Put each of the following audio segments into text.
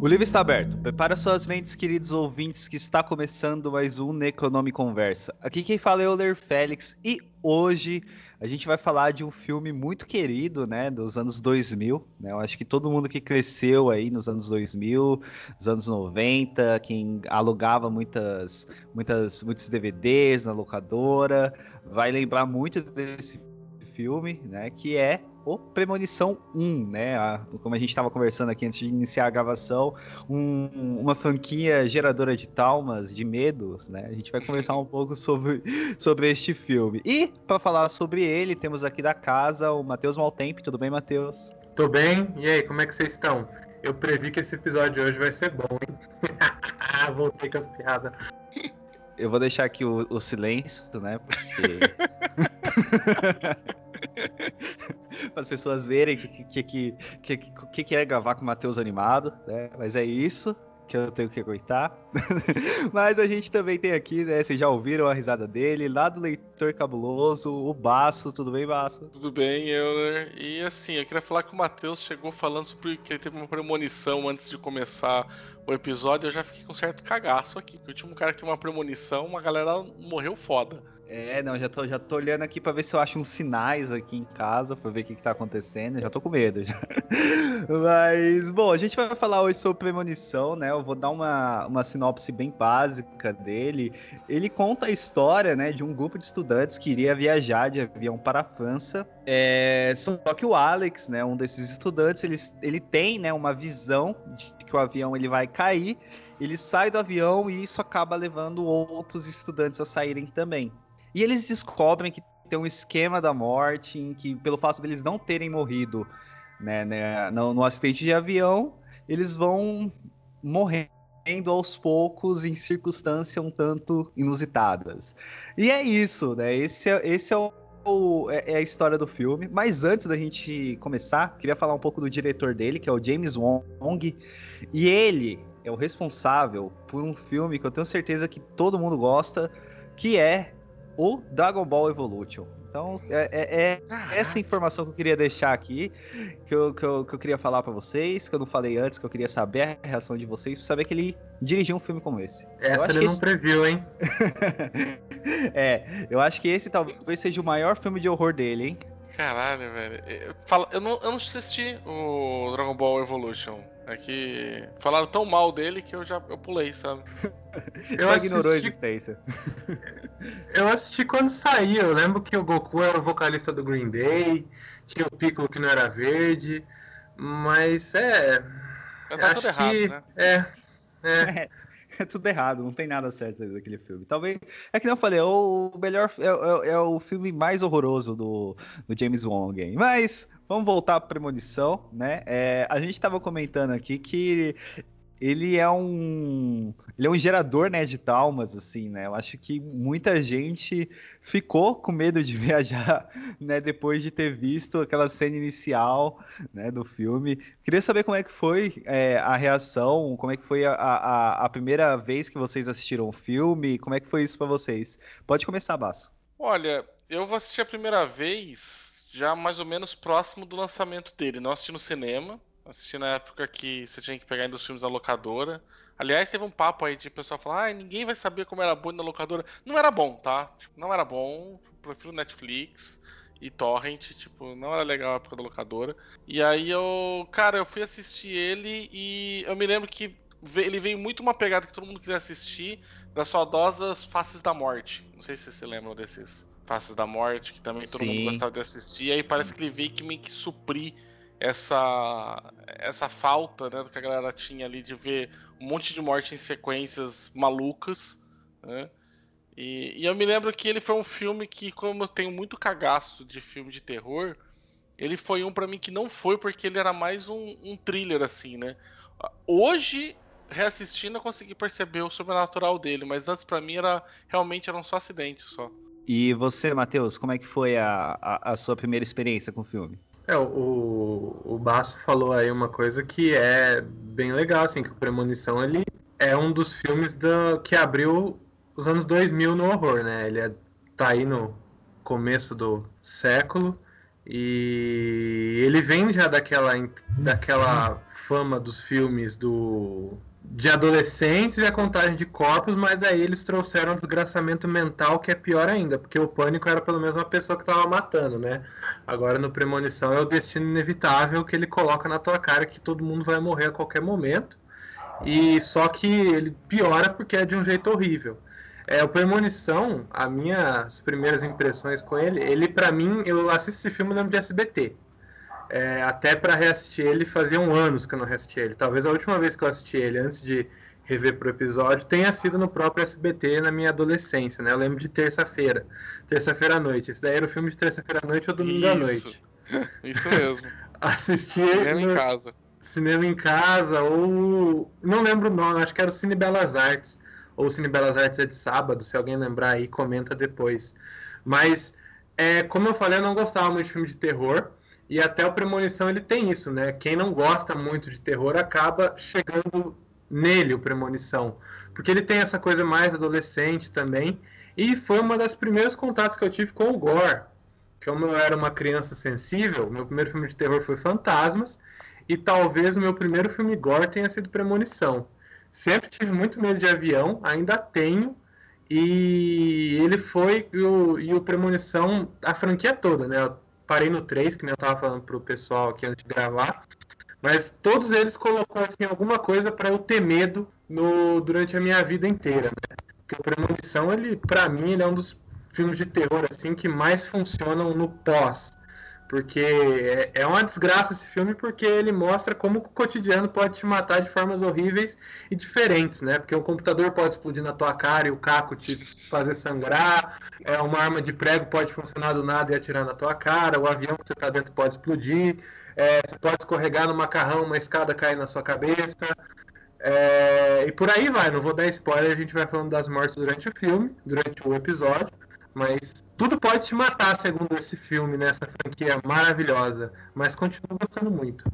O livro está aberto. Prepara suas mentes, queridos ouvintes, que está começando mais um Necronome Conversa. Aqui quem fala é o Euler Félix e hoje a gente vai falar de um filme muito querido, né, dos anos 2000, né? Eu acho que todo mundo que cresceu aí nos anos 2000, nos anos 90, quem alugava muitas, muitas, muitos DVDs na locadora, vai lembrar muito desse filme, né, que é o Premonição 1, né? A, como a gente estava conversando aqui antes de iniciar a gravação, um, uma franquia geradora de traumas, de medos, né? A gente vai conversar um pouco sobre, sobre este filme. E, para falar sobre ele, temos aqui da casa o Matheus Maltempe. Tudo bem, Matheus? Tô bem. E aí, como é que vocês estão? Eu previ que esse episódio hoje vai ser bom, hein? Voltei com as piadas. Eu vou deixar aqui o, o silêncio, né? Porque. para as pessoas verem o que, que, que, que, que é gravar com o Matheus animado, né? Mas é isso que eu tenho que aguentar. Mas a gente também tem aqui, né? Vocês já ouviram a risada dele, lá do Leitor Cabuloso, o Baço. Tudo bem, Baço? Tudo bem, Euler. E assim, eu queria falar que o Matheus chegou falando sobre que ele teve uma premonição antes de começar o episódio. Eu já fiquei com um certo cagaço aqui. O último cara que tem uma premonição, uma galera morreu foda. É, não, já tô, já tô olhando aqui para ver se eu acho uns sinais aqui em casa, para ver o que, que tá acontecendo. Já tô com medo. Já. Mas, bom, a gente vai falar hoje sobre premonição, né? Eu vou dar uma, uma sinopse bem básica dele. Ele conta a história, né, de um grupo de estudantes que iria viajar de avião para a França. É, só que o Alex, né, um desses estudantes, ele, ele tem, né, uma visão de que o avião ele vai cair. Ele sai do avião e isso acaba levando outros estudantes a saírem também. E eles descobrem que tem um esquema da morte em que, pelo fato deles não terem morrido né, né, no, no acidente de avião, eles vão morrendo aos poucos em circunstâncias um tanto inusitadas. E é isso, né? Esse é, esse é, o, é, é, a história do filme. Mas antes da gente começar, queria falar um pouco do diretor dele, que é o James Wong. E ele é o responsável por um filme que eu tenho certeza que todo mundo gosta, que é o Dragon Ball Evolution. Então, é, é, é essa informação que eu queria deixar aqui, que eu, que eu, que eu queria falar para vocês, que eu não falei antes, que eu queria saber a reação de vocês, pra saber que ele dirigiu um filme como esse. Essa ele não esse... previu, hein? é, eu acho que esse talvez seja o maior filme de horror dele, hein? Caralho, velho. Eu, falo, eu, não, eu não assisti o Dragon Ball Evolution. É que falaram tão mal dele que eu já eu pulei, sabe? Eu Só ignorou assisti... a existência. Eu assisti quando saiu. Eu lembro que o Goku era o vocalista do Green Day, tinha o Piccolo que não era verde, mas é. tá tudo errado, que... né? É. É. é tudo errado, não tem nada certo daquele filme. Talvez. É que não eu falei, é o melhor. É, é, é, o filme mais horroroso do, do James Wong. Mas vamos voltar para Premonição, né? É, a gente estava comentando aqui que ele é um ele é um gerador né, de traumas assim né? Eu acho que muita gente ficou com medo de viajar né depois de ter visto aquela cena inicial né do filme. Queria saber como é que foi é, a reação como é que foi a, a, a, primeira vez que vocês assistiram o filme como é que foi isso para vocês? Pode começar Basso. Olha eu vou assistir a primeira vez já mais ou menos próximo do lançamento dele. Não assisti no cinema Assisti na época que você tinha que pegar ainda os filmes da locadora. Aliás, teve um papo aí de pessoal falar, ah, ninguém vai saber como era bom na locadora. Não era bom, tá? Tipo, não era bom. Prefiro Netflix e Torrent, tipo, não era legal a época da locadora. E aí eu, cara, eu fui assistir ele e eu me lembro que ele veio muito uma pegada que todo mundo queria assistir das saudosas Faces da Morte. Não sei se você lembra desses Faces da Morte, que também todo Sim. mundo gostava de assistir. E aí parece que ele veio que meio que suprir essa essa falta né, do que a galera tinha ali de ver um monte de morte em sequências malucas, né? E, e, eu me lembro que ele foi um filme que, como eu tenho muito cagaço de filme de terror, ele foi um para mim que não foi porque ele era mais um, um, thriller assim, né? Hoje, reassistindo, eu consegui perceber o sobrenatural dele, mas antes para mim era realmente eram só acidentes só. E você, Matheus, como é que foi a, a, a sua primeira experiência com o filme? É, o, o Basso falou aí uma coisa que é bem legal, assim, que o Premonição, ele é um dos filmes da, que abriu os anos 2000 no horror, né? Ele é, tá aí no começo do século E ele vem já daquela, daquela fama dos filmes do de adolescentes e a contagem de corpos, mas aí eles trouxeram um desgraçamento mental que é pior ainda, porque o pânico era pelo menos uma pessoa que estava matando, né? Agora no Premonição é o destino inevitável que ele coloca na tua cara que todo mundo vai morrer a qualquer momento. E só que ele piora porque é de um jeito horrível. É, o Premonição, as minhas primeiras impressões com ele, ele para mim, eu assisto esse filme no de SBT. É, até para reassistir ele, faziam anos que eu não reassisti ele. Talvez a última vez que eu assisti ele, antes de rever pro episódio, tenha sido no próprio SBT na minha adolescência, né? Eu lembro de terça-feira, terça-feira à noite. Esse daí era o filme de terça-feira à noite ou domingo Isso. à noite. Isso mesmo. Assistir cinema no... em casa. Cinema em casa, ou. Não lembro o nome, acho que era o Cine Belas Artes. Ou o Cine Belas Artes é de sábado, se alguém lembrar aí, comenta depois. Mas, é, como eu falei, eu não gostava muito de filme de terror. E até o Premonição ele tem isso, né? Quem não gosta muito de terror acaba chegando nele o Premonição, porque ele tem essa coisa mais adolescente também. E foi uma das primeiros contatos que eu tive com o gore. Como eu era uma criança sensível, meu primeiro filme de terror foi Fantasmas, e talvez o meu primeiro filme gore tenha sido Premonição. Sempre tive muito medo de avião, ainda tenho, e ele foi, e o, e o Premonição, a franquia toda, né? Parei no 3, que nem eu tava falando pro pessoal aqui antes de gravar. Mas todos eles colocou assim alguma coisa para eu ter medo no, durante a minha vida inteira, né? Porque o Premonição, ele, para mim, ele é um dos filmes de terror assim que mais funcionam no pós. Porque é, é uma desgraça esse filme, porque ele mostra como o cotidiano pode te matar de formas horríveis e diferentes, né? Porque o computador pode explodir na tua cara e o caco te fazer sangrar, é, uma arma de prego pode funcionar do nada e atirar na tua cara, o avião que você tá dentro pode explodir, é, você pode escorregar no macarrão, uma escada cair na sua cabeça. É, e por aí vai, não vou dar spoiler, a gente vai falando das mortes durante o filme, durante o episódio. Mas tudo pode te matar, segundo esse filme, nessa né? franquia maravilhosa. Mas continuo gostando muito.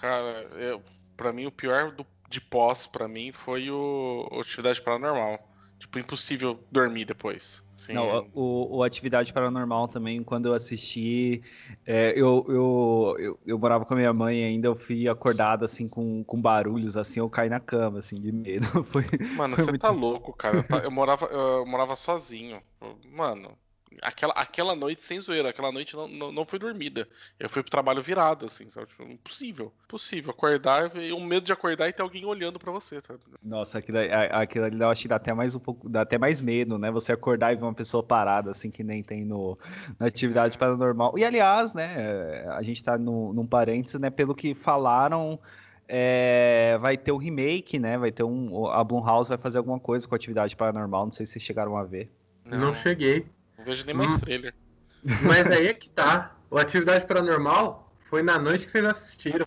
Cara, eu, pra mim o pior do, de pós, pra mim, foi o, o Atividade Paranormal. Tipo, impossível dormir depois. Assim, Não, o, o, Atividade Paranormal também, quando eu assisti, é, eu, eu, eu, eu, morava com a minha mãe ainda, eu fui acordado, assim, com, com barulhos, assim, eu caí na cama, assim, de medo. Foi, Mano, foi você muito... tá louco, cara. Eu morava, eu morava sozinho. Mano, aquela, aquela noite, sem zoeira, aquela noite não, não, não foi dormida. Eu fui pro trabalho virado, assim, sabe? Tipo, impossível. Impossível. Acordar e um medo de acordar e ter alguém olhando para você, sabe? Nossa, aquilo, aquilo ali eu acho que dá até mais um pouco, dá até mais medo, né? Você acordar e ver uma pessoa parada, assim, que nem tem no, na atividade paranormal. E aliás, né, a gente tá no, num parênteses, né? Pelo que falaram. É, vai ter um remake, né? Vai ter um. A Blumhouse vai fazer alguma coisa com a atividade paranormal. Não sei se vocês chegaram a ver. Não, não cheguei. Não vejo nem mais hum. trailer. Mas aí é que tá. O Atividade Paranormal foi na noite que vocês assistiram.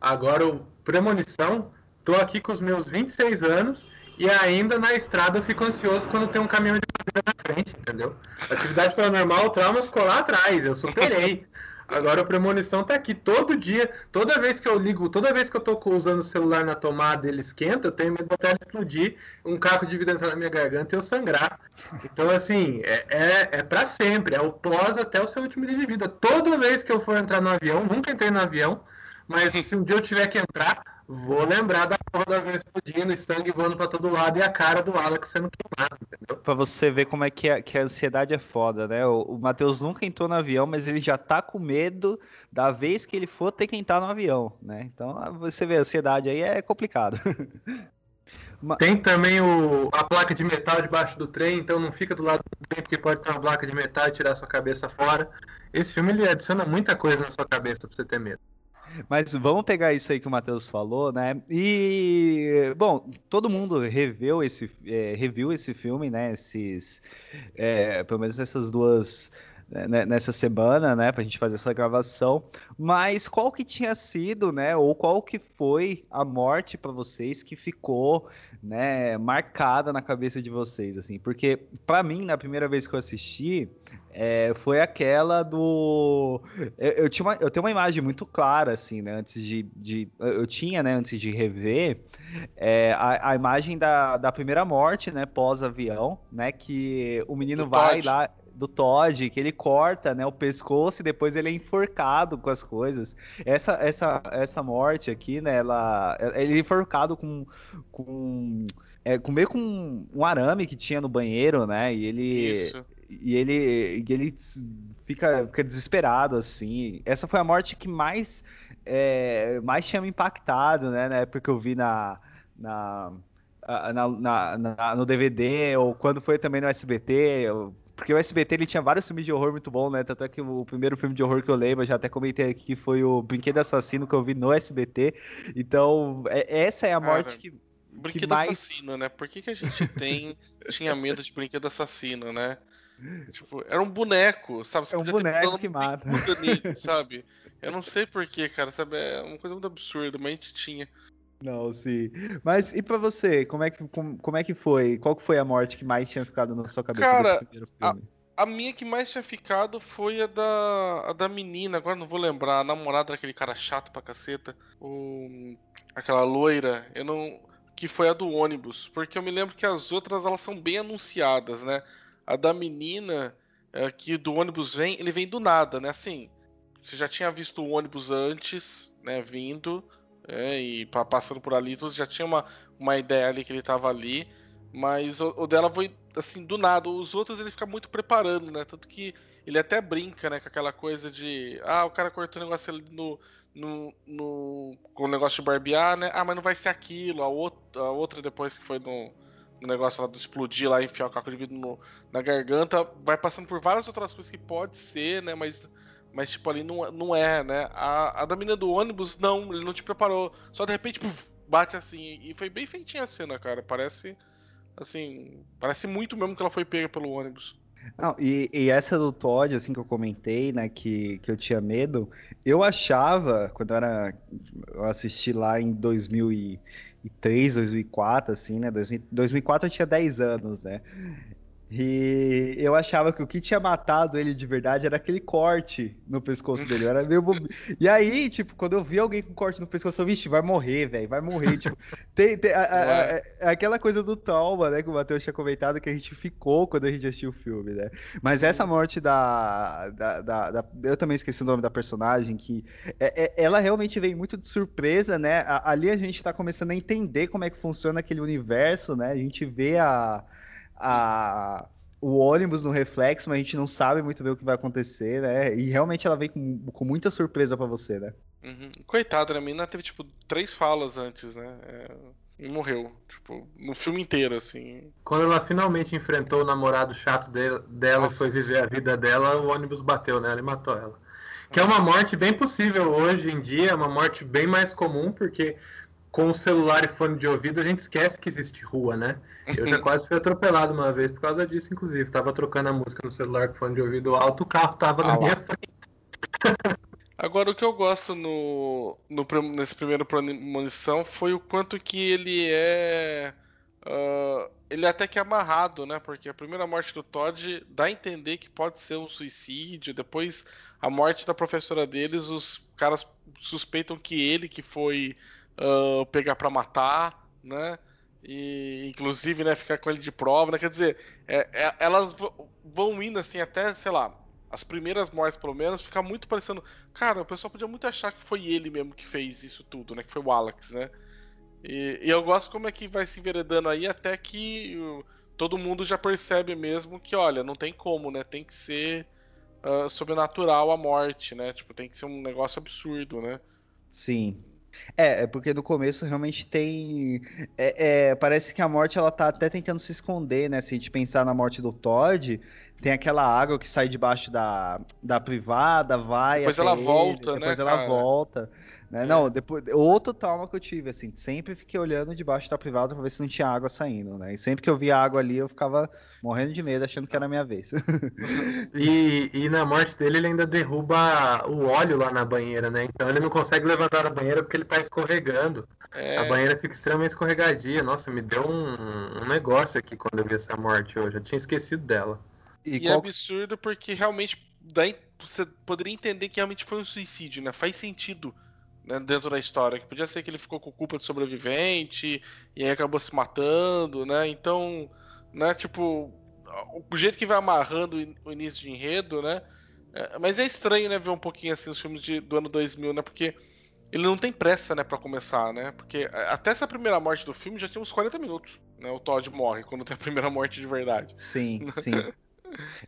Agora o Premonição, tô aqui com os meus 26 anos e ainda na estrada eu fico ansioso quando tem um caminhão de madeira na frente, entendeu? Atividade Paranormal, o trauma ficou lá atrás, eu superei. Agora o Premonição tá aqui todo dia, toda vez que eu ligo, toda vez que eu tô usando o celular na tomada ele esquenta, eu tenho medo de até explodir, um caco de vida entrar na minha garganta e eu sangrar. Então, assim, é, é, é para sempre, é o pós até o seu último dia de vida. Toda vez que eu for entrar no avião, nunca entrei no avião, mas se um dia eu tiver que entrar, vou lembrar da porra da vez explodindo e sangue voando pra todo lado e a cara do Alex sendo queimado, entendeu? Pra você ver como é que a, que a ansiedade é foda, né? O, o Matheus nunca entrou no avião, mas ele já tá com medo da vez que ele for ter que entrar no avião, né? Então você vê, a ansiedade aí é complicado. Tem também o, a placa de metal debaixo do trem, então não fica do lado do trem porque pode ter uma placa de metal e tirar sua cabeça fora. Esse filme ele adiciona muita coisa na sua cabeça pra você ter medo. Mas vamos pegar isso aí que o Matheus falou, né? E, bom, todo mundo reveu esse, é, reviu esse filme, né? Esses, é, pelo menos essas duas nessa semana, né, pra gente fazer essa gravação. Mas qual que tinha sido, né, ou qual que foi a morte para vocês que ficou, né, marcada na cabeça de vocês, assim? Porque para mim, na primeira vez que eu assisti, é, foi aquela do. Eu, eu, tinha uma, eu tenho uma imagem muito clara, assim, né? Antes de. de eu tinha, né, antes de rever, é, a, a, imagem da, da primeira morte, né? Pós-avião, né? Que o menino do vai Todd. lá do Todd, que ele corta, né, o pescoço e depois ele é enforcado com as coisas. Essa, essa, essa morte aqui, né, ela, ele é enforcado com, com, é, com meio com um arame que tinha no banheiro, né, e ele... Isso. E ele, e ele fica, fica desesperado, assim. Essa foi a morte que mais, é, mais tinha me impactado, né, na época que eu vi na... na na, na, na, no DVD, ou quando foi também no SBT, porque o SBT ele tinha vários filmes de horror muito bons, né? Tanto é que o primeiro filme de horror que eu lembro, eu já até comentei aqui, que foi o Brinquedo Assassino que eu vi no SBT. Então, é, essa é a morte Cara, que. Brinquedo que mais... Assassino, né? Por que, que a gente tem, tinha medo de Brinquedo Assassino, né? Tipo, era um boneco, sabe? Você é um boneco que mata. Nele, sabe? Eu não sei porquê, cara, sabe? É uma coisa muito absurda, mas a gente tinha. Não, sim. Mas e para você, como é, que, como, como, é que foi? Qual que foi a morte que mais tinha ficado na sua cabeça Cara, primeiro filme? A, a, minha que mais tinha ficado foi a da, a da menina, agora não vou lembrar, a namorada daquele cara chato pra caceta. O, aquela loira, eu não. Que foi a do ônibus. Porque eu me lembro que as outras elas são bem anunciadas, né? A da menina, é, que do ônibus vem, ele vem do nada, né? Assim, você já tinha visto o ônibus antes, né? Vindo é, e passando por ali, você já tinha uma, uma ideia ali que ele tava ali, mas o, o, dela foi assim, do nada. Os outros ele fica muito preparando, né? Tanto que ele até brinca, né, com aquela coisa de. Ah, o cara cortou o negócio ali no. No, no, com o negócio de barbear, né? Ah, mas não vai ser aquilo. A outra, a outra depois que foi no, no negócio lá do explodir lá, enfiar o caco de vidro no, na garganta, vai passando por várias outras coisas que pode ser, né? Mas mas, tipo, ali não, não é, né? A, a da menina do ônibus, não, ele não te preparou. Só de repente, puf, bate assim. E foi bem feitinha a cena, cara. Parece, assim, parece muito mesmo que ela foi pega pelo ônibus. Não, e, e, essa do Todd, assim, que eu comentei, né, que, que eu tinha medo, eu achava, quando eu era, eu assisti lá em 2003, 2004, assim, né, 2004 eu tinha 10 anos, né, e eu achava que o que tinha matado ele de verdade era aquele corte no pescoço dele. Era meio bob... E aí, tipo, quando eu vi alguém com corte no pescoço, eu, vixe, vai morrer, velho, vai morrer. Tipo, tem, tem a, a, a, aquela coisa do trauma, né, que o Matheus tinha comentado, que a gente ficou quando a gente assistiu o filme, né? Mas essa morte da. da, da, da eu também esqueci o nome da personagem, que é, é, ela realmente vem muito de surpresa, né? ali a gente tá começando a entender como é que funciona aquele universo, né? A gente vê a a, o ônibus no reflexo, mas a gente não sabe muito bem o que vai acontecer, né? E realmente ela vem com, com muita surpresa para você, né? Uhum. Coitada, né? A menina teve, tipo, três falas antes, né? É... E morreu, tipo, no filme inteiro, assim. Quando ela finalmente enfrentou o namorado chato de, dela e foi viver a vida dela, o ônibus bateu nela e matou ela. Que é uma morte bem possível hoje em dia, é uma morte bem mais comum, porque com o celular e fone de ouvido a gente esquece que existe rua, né? Eu já quase fui atropelado uma vez por causa disso, inclusive. Tava trocando a música no celular com fone de ouvido alto, o carro tava ah, na minha frente. Agora, o que eu gosto no, no nesse primeiro premonição foi o quanto que ele é. Uh, ele é até que amarrado, né? Porque a primeira morte do Todd dá a entender que pode ser um suicídio. Depois, a morte da professora deles, os caras suspeitam que ele que foi uh, pegar para matar, né? E, inclusive, né, ficar com ele de prova, né? Quer dizer, é, é, elas vão indo assim até, sei lá, as primeiras mortes, pelo menos, fica muito parecendo. Cara, o pessoal podia muito achar que foi ele mesmo que fez isso tudo, né? Que foi o Alex, né? E, e eu gosto como é que vai se enveredando aí até que todo mundo já percebe mesmo que, olha, não tem como, né? Tem que ser uh, sobrenatural a morte, né? Tipo, tem que ser um negócio absurdo, né? Sim, é, é porque no começo realmente tem. É, é, parece que a morte ela tá até tentando se esconder, né? Se a gente pensar na morte do Todd, tem aquela água que sai debaixo da, da privada, vai. Depois ela ele, volta, depois né? Depois ela cara? volta. Né? É. Não, depois, outro trauma que eu tive, assim, sempre fiquei olhando debaixo da privada pra ver se não tinha água saindo, né? E sempre que eu via água ali, eu ficava morrendo de medo, achando que era a minha vez. e, e na morte dele, ele ainda derruba o óleo lá na banheira, né? Então ele não consegue levantar a banheira porque ele tá escorregando. É... A banheira fica extremamente escorregadia. Nossa, me deu um, um negócio aqui quando eu vi essa morte hoje. Eu tinha esquecido dela. E, e qual... é absurdo porque realmente daí você poderia entender que realmente foi um suicídio, né? Faz sentido né, dentro da história. Que podia ser que ele ficou com culpa de sobrevivente e aí acabou se matando, né? Então, né, tipo, o jeito que vai amarrando o início de enredo, né? É, mas é estranho, né, ver um pouquinho assim os filmes de, do ano 2000, né? Porque ele não tem pressa, né, para começar, né? Porque até essa primeira morte do filme já tinha uns 40 minutos, né? O Todd morre quando tem a primeira morte de verdade. Sim, sim.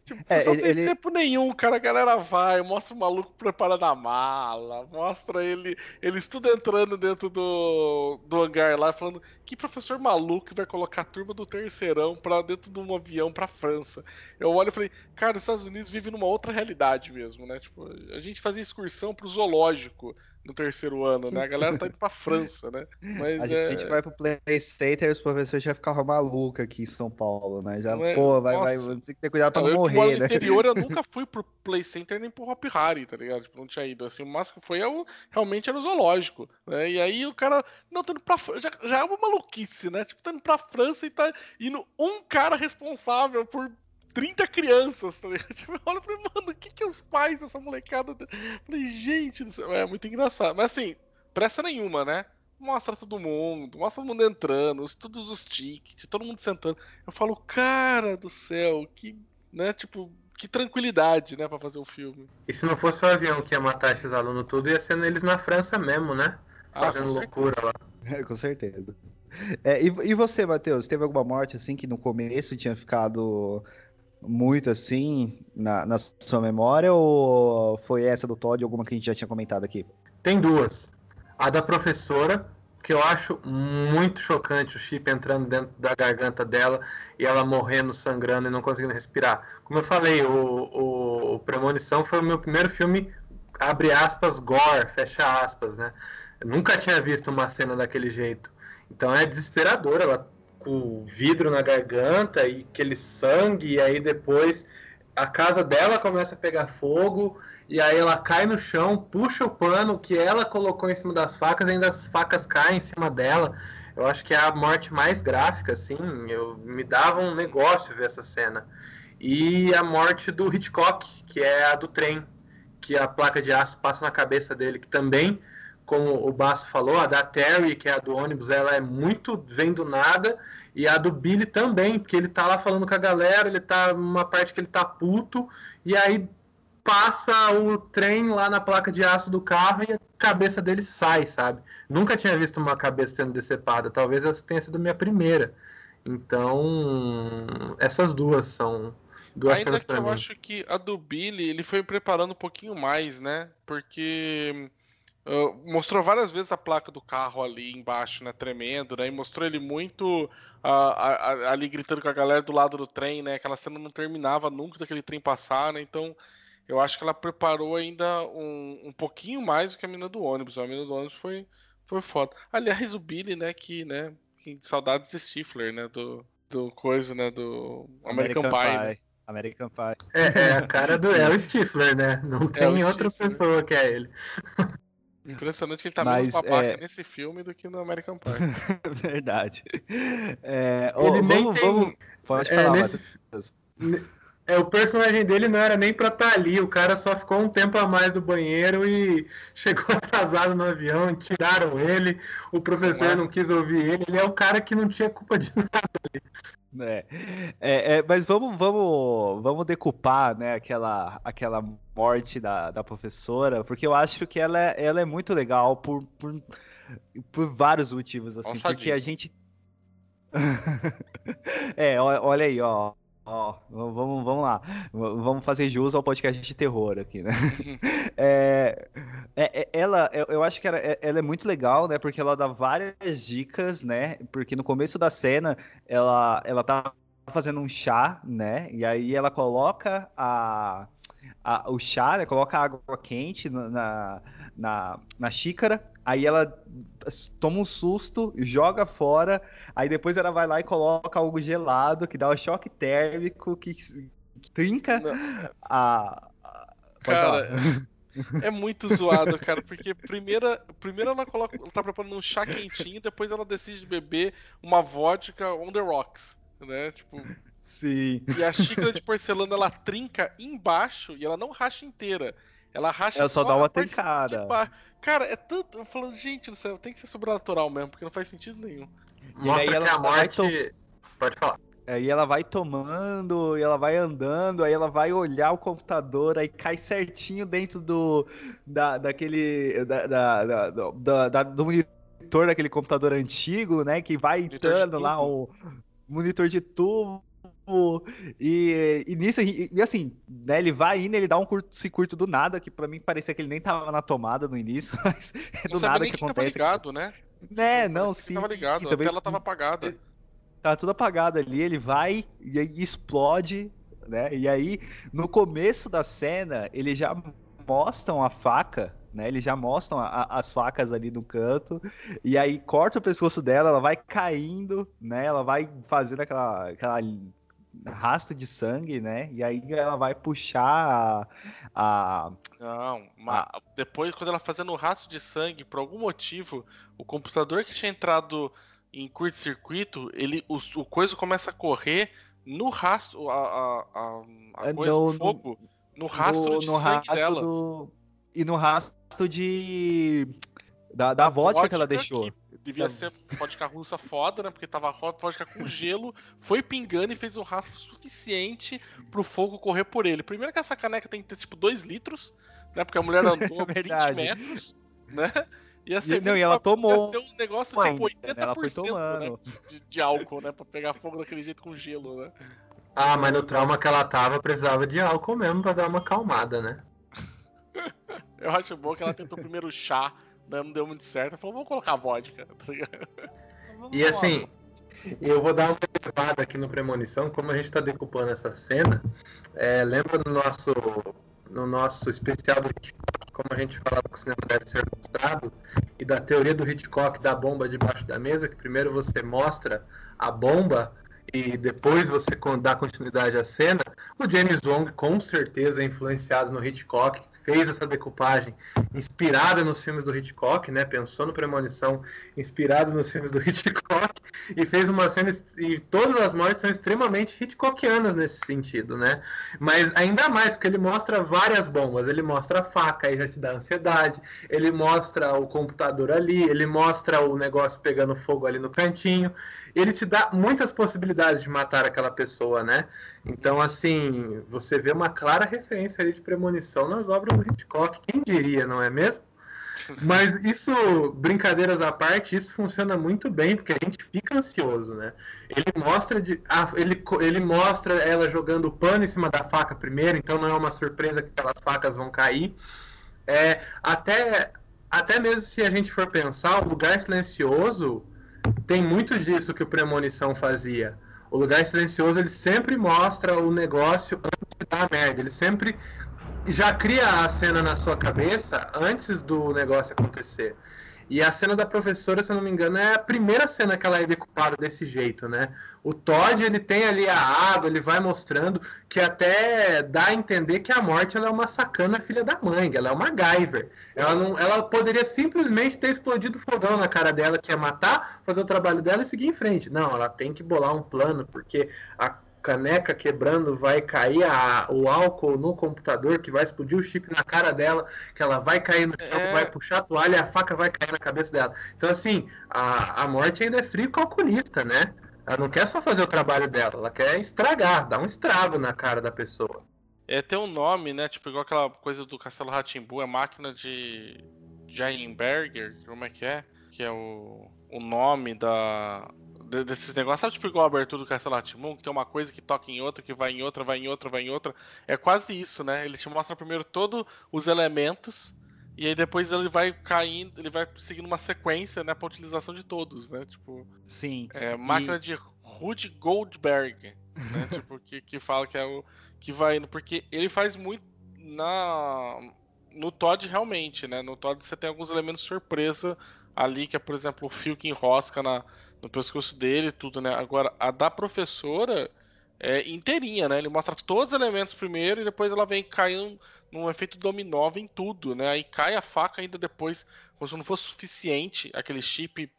Tipo, é, não tem ele... tempo nenhum, cara. A galera vai, mostra o maluco preparando a mala, mostra ele, eles tudo entrando dentro do, do hangar lá, falando que professor maluco vai colocar a turma do terceirão pra dentro de um avião pra França. Eu olho e falei, cara, os Estados Unidos vivem numa outra realidade mesmo, né? Tipo, a gente fazia excursão pro zoológico no terceiro ano, né? A galera tá indo pra França, né? Mas a é... gente vai pro PlayStation e os professores já ficavam malucos aqui em São Paulo, né? Já, é... pô, vai, vai, tem que ter cuidado pra não, não morrer, né? No interior eu nunca fui pro Play Center nem pro Hop Harry, tá ligado? Tipo, não tinha ido. Assim, o máximo que foi eu, realmente era o zoológico, né? E aí o cara, não, tá indo pra já, já é uma maluquice, né? Tipo, tá indo pra França e tá indo um cara responsável por 30 crianças, tá ligado? Tipo, olha pra mim, mano, o que que os pais dessa molecada. Falei, gente do céu, é muito engraçado. Mas assim, pressa nenhuma, né? Mostra todo mundo, mostra todo mundo entrando, todos os tickets, todo mundo sentando. Eu falo, cara do céu, que, né, tipo, que tranquilidade, né, pra fazer o filme. E se não fosse o avião que ia matar esses alunos tudo, ia ser eles na França mesmo, né? Ah, Fazendo loucura lá. É, com certeza. É, e, e você, Matheus, teve alguma morte assim que no começo tinha ficado muito assim na, na sua memória ou foi essa do Todd alguma que a gente já tinha comentado aqui? Tem duas. A da professora, que eu acho muito chocante o chip entrando dentro da garganta dela e ela morrendo, sangrando e não conseguindo respirar. Como eu falei, o, o, o Premonição foi o meu primeiro filme, abre aspas, gore, fecha aspas, né? Eu nunca tinha visto uma cena daquele jeito. Então é desesperador, ela com vidro na garganta e aquele sangue, e aí depois a casa dela começa a pegar fogo, e aí ela cai no chão, puxa o pano que ela colocou em cima das facas, e ainda as facas caem em cima dela. Eu acho que é a morte mais gráfica, assim. Eu me dava um negócio ver essa cena. E a morte do Hitchcock, que é a do trem, que a placa de aço passa na cabeça dele, que também como o Basso falou, a da Terry, que é a do ônibus, ela é muito vem do nada, e a do Billy também, porque ele tá lá falando com a galera, ele tá numa parte que ele tá puto, e aí passa o trem lá na placa de aço do carro e a cabeça dele sai, sabe? Nunca tinha visto uma cabeça sendo decepada, talvez essa tenha sido a minha primeira. Então, essas duas são duas Ainda cenas que eu mim. acho que a do Billy, ele foi preparando um pouquinho mais, né? Porque Uh, mostrou várias vezes a placa do carro ali embaixo, né, tremendo, né, e mostrou ele muito uh, ali gritando com a galera do lado do trem, né, aquela cena não terminava nunca daquele trem passar, né, então eu acho que ela preparou ainda um, um pouquinho mais do que a mina do ônibus, a mina do ônibus foi, foi foda. Aliás, o Billy, né, que, né, que saudades de Stifler, né, do, do coisa, né, do American, American Pie, Pie. Né? American Pie. É, é, a cara do é o Stifler, né? Não tem é outra Stifler. pessoa que é ele. Impressionante que ele tá Mas, menos babaca é... nesse filme do que no American Pie. Verdade. É, ele oh, nem vamos, tem... vamos... Pode é, falar, nesse... É, o personagem dele não era nem pra estar tá ali, o cara só ficou um tempo a mais do banheiro e chegou atrasado no avião, tiraram ele, o professor não quis ouvir ele, ele é o cara que não tinha culpa de nada ali. É, é, é, mas vamos, vamos, vamos decupar né, aquela, aquela morte da, da professora, porque eu acho que ela, é, ela é muito legal por, por, por vários motivos, assim, Nossa, porque disso. a gente. é, olha aí, ó. Ó, vamos, vamos lá. Vamos fazer jus ao podcast de terror aqui, né? é, é, é, ela, eu acho que ela, é, ela, é muito legal, né? Porque ela dá várias dicas, né? Porque no começo da cena, ela, ela tá fazendo um chá, né? E aí ela coloca a, a o chá, né? Coloca água quente na, na, na xícara Aí ela toma um susto, joga fora, aí depois ela vai lá e coloca algo gelado, que dá um choque térmico, que, que trinca a. a... Cara. É muito zoado, cara, porque primeiro, primeiro ela coloca, ela tá preparando um chá quentinho, depois ela decide beber uma vodka on the rocks, né? Tipo, Sim. E a xícara de porcelana ela trinca embaixo e ela não racha inteira. Ela racha ela só, só dá uma. Cara, é tanto. Falando, gente do céu, tem que ser sobrenatural mesmo, porque não faz sentido nenhum. Mostra que a morte. Pode falar. Aí ela vai tomando, e ela vai andando, aí ela vai olhar o computador, aí cai certinho dentro do. Da, daquele. Da, da, da, da do monitor daquele computador antigo, né? Que vai entrando lá o monitor de tubo. E, e nisso, e, e, assim, né, ele vai indo, ele dá um curto-circuito do nada, que para mim parecia que ele nem tava na tomada no início, mas é do nada que, que acontece. Tava ligado, né? Né, não, sim. Tava ligado, a tela tava apagada. Tava tudo apagado ali, ele vai e aí explode, né? E aí, no começo da cena, eles já mostram a faca, né? Eles já mostram a, as facas ali no canto, e aí corta o pescoço dela, ela vai caindo, né? Ela vai fazendo aquela, aquela rastro de sangue, né? E aí ela vai puxar a. a não, mas a... depois, quando ela fazendo o rastro de sangue, por algum motivo, o computador que tinha entrado em curto-circuito, ele o, o coisa começa a correr no rastro. A, a, a, a coisa no, fogo. No, no rastro no, de no sangue rastro dela. Do... E no rastro de. Da, da, da vodka, vodka que ela deixou. Que devia ser vodka russa foda, né? Porque tava vodka com gelo, foi pingando e fez um rastro suficiente pro fogo correr por ele. Primeiro que essa caneca tem que ter tipo 2 litros, né? Porque a mulher andou é 20 metros, né? Ia ser, e, não, e ela tomou. Ia ser um negócio tipo 80% né? de, de, álcool, né? Pra pegar fogo daquele jeito com gelo, né? Ah, mas no trauma que ela tava, precisava de álcool mesmo pra dar uma acalmada, né? Eu acho bom que ela tentou primeiro chá não deu muito certo. Falou, vamos colocar vodka. Tá e assim, eu vou dar uma levada aqui no Premonição, como a gente está decupando essa cena. É, lembra no nosso, no nosso especial do Hitchcock, como a gente falava que o cinema deve ser mostrado, e da teoria do Hitchcock da bomba debaixo da mesa, que primeiro você mostra a bomba e depois você dá continuidade à cena, o James Wong com certeza é influenciado no Hitchcock, fez essa decupagem inspirada nos filmes do Hitchcock, né? Pensou no Premonição inspirado nos filmes do Hitchcock e fez uma cena e todas as mortes são extremamente Hitchcockianas nesse sentido, né? Mas ainda mais porque ele mostra várias bombas, ele mostra a faca e já te dá ansiedade, ele mostra o computador ali, ele mostra o negócio pegando fogo ali no cantinho, ele te dá muitas possibilidades de matar aquela pessoa, né? Então, assim, você vê uma clara referência ali de premonição nas obras do Hitchcock, quem diria, não é mesmo? Mas isso, brincadeiras à parte, isso funciona muito bem, porque a gente fica ansioso, né? Ele mostra de, ah, ele, ele mostra ela jogando pano em cima da faca primeiro, então não é uma surpresa que aquelas facas vão cair. É, até, até mesmo se a gente for pensar, o lugar silencioso tem muito disso que o Premonição fazia. O Lugar Silencioso, ele sempre mostra o negócio antes de dar merda. Ele sempre já cria a cena na sua cabeça antes do negócio acontecer. E a cena da professora, se eu não me engano, é a primeira cena que ela é decupada desse jeito, né? O Todd, ele tem ali a água, ele vai mostrando que até dá a entender que a morte ela é uma sacana filha da mãe, ela é uma Guyver. Ela, não, ela poderia simplesmente ter explodido fogão na cara dela, que é matar, fazer o trabalho dela e seguir em frente. Não, ela tem que bolar um plano, porque a caneca quebrando, vai cair a, o álcool no computador, que vai explodir o chip na cara dela, que ela vai cair no chão, é... vai puxar a toalha e a faca vai cair na cabeça dela. Então, assim, a, a morte ainda é frio calculista, né? Ela não quer só fazer o trabalho dela, ela quer estragar, dar um estrago na cara da pessoa. É, tem um nome, né? Tipo, igual aquela coisa do Castelo Ratimbu, é máquina de Jainberger, como é que é? Que é o, o nome da, desses negócios. Sabe, tipo, igual a abertura do Castelo Atimum, que tem uma coisa que toca em outra, que vai em outra, vai em outra, vai em outra. É quase isso, né? Ele te mostra primeiro todos os elementos, e aí depois ele vai caindo, ele vai seguindo uma sequência, né, pra utilização de todos, né? Tipo. Sim. É, máquina e... de Rudy Goldberg, né? tipo, que, que fala que é o. que vai indo. Porque ele faz muito na. No Todd, realmente, né? No Todd você tem alguns elementos surpresa ali, que é, por exemplo, o fio que enrosca na, no pescoço dele tudo, né? Agora, a da professora é inteirinha, né? Ele mostra todos os elementos primeiro e depois ela vem caindo num efeito dominó, vem tudo, né? Aí cai a faca ainda depois, como se não fosse suficiente aquele chip